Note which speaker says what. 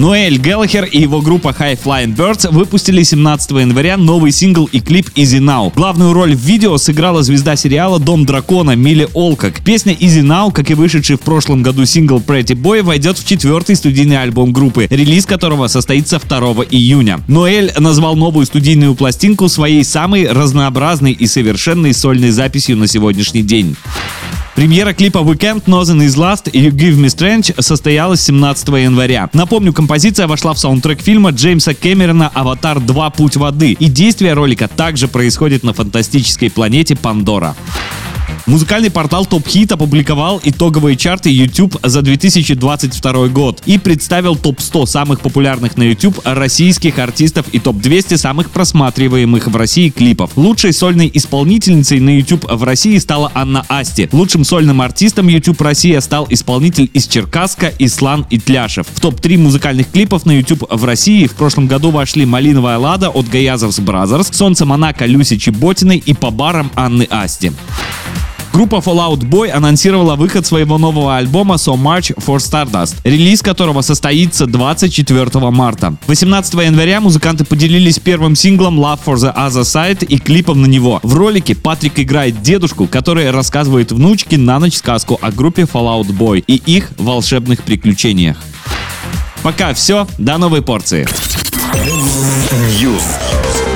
Speaker 1: Ноэль Геллахер и его группа High Flying Birds выпустили 17 января новый сингл и клип Easy Now. Главную роль в видео сыграла звезда сериала «Дом дракона» Милли Олкок. Песня Easy Now, как и вышедший в прошлом году сингл Pretty Boy, войдет в четвертый студийный альбом группы, релиз которого состоится 2 июня. Ноэль назвал новую студийную пластинку своей самой разнообразной и совершенной сольной записью на сегодняшний день. Премьера клипа Weekend Nothing is Last и Give Me Strange состоялась 17 января. Напомню, композиция вошла в саундтрек фильма Джеймса Кэмерона «Аватар 2. Путь воды», и действие ролика также происходит на фантастической планете Пандора. Музыкальный портал Top Hit опубликовал итоговые чарты YouTube за 2022 год и представил топ-100 самых популярных на YouTube российских артистов и топ-200 самых просматриваемых в России клипов. Лучшей сольной исполнительницей на YouTube в России стала Анна Асти. Лучшим сольным артистом YouTube Россия стал исполнитель из Черкесска Ислам Итляшев. В топ-3 музыкальных клипов на YouTube в России в прошлом году вошли «Малиновая лада» от Gayazovs Brothers, «Солнце Монако» Люси Чеботиной и «По барам» Анны Асти. Группа Fall Out Boy анонсировала выход своего нового альбома So Much for Stardust, релиз которого состоится 24 марта. 18 января музыканты поделились первым синглом Love from the Other Side и клипом на него. В ролике Патрик играет дедушку, который рассказывает внучке на ночь сказку о группе Fall Out Boy и их волшебных приключениях. Пока все, до новой порции.
Speaker 2: News.